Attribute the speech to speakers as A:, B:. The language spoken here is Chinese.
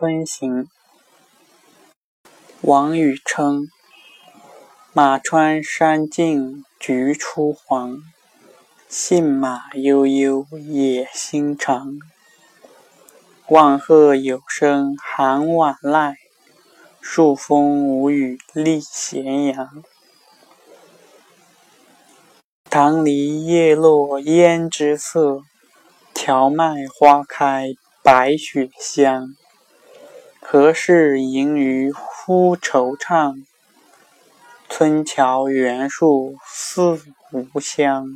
A: 春行》王禹偁。马穿山径菊初黄，信马悠悠野心长。万壑有声寒晚籁，数峰无雨立咸阳。棠梨叶落胭脂色，荞麦花开白雪香。何事吟余忽惆怅？村桥原树思吾乡。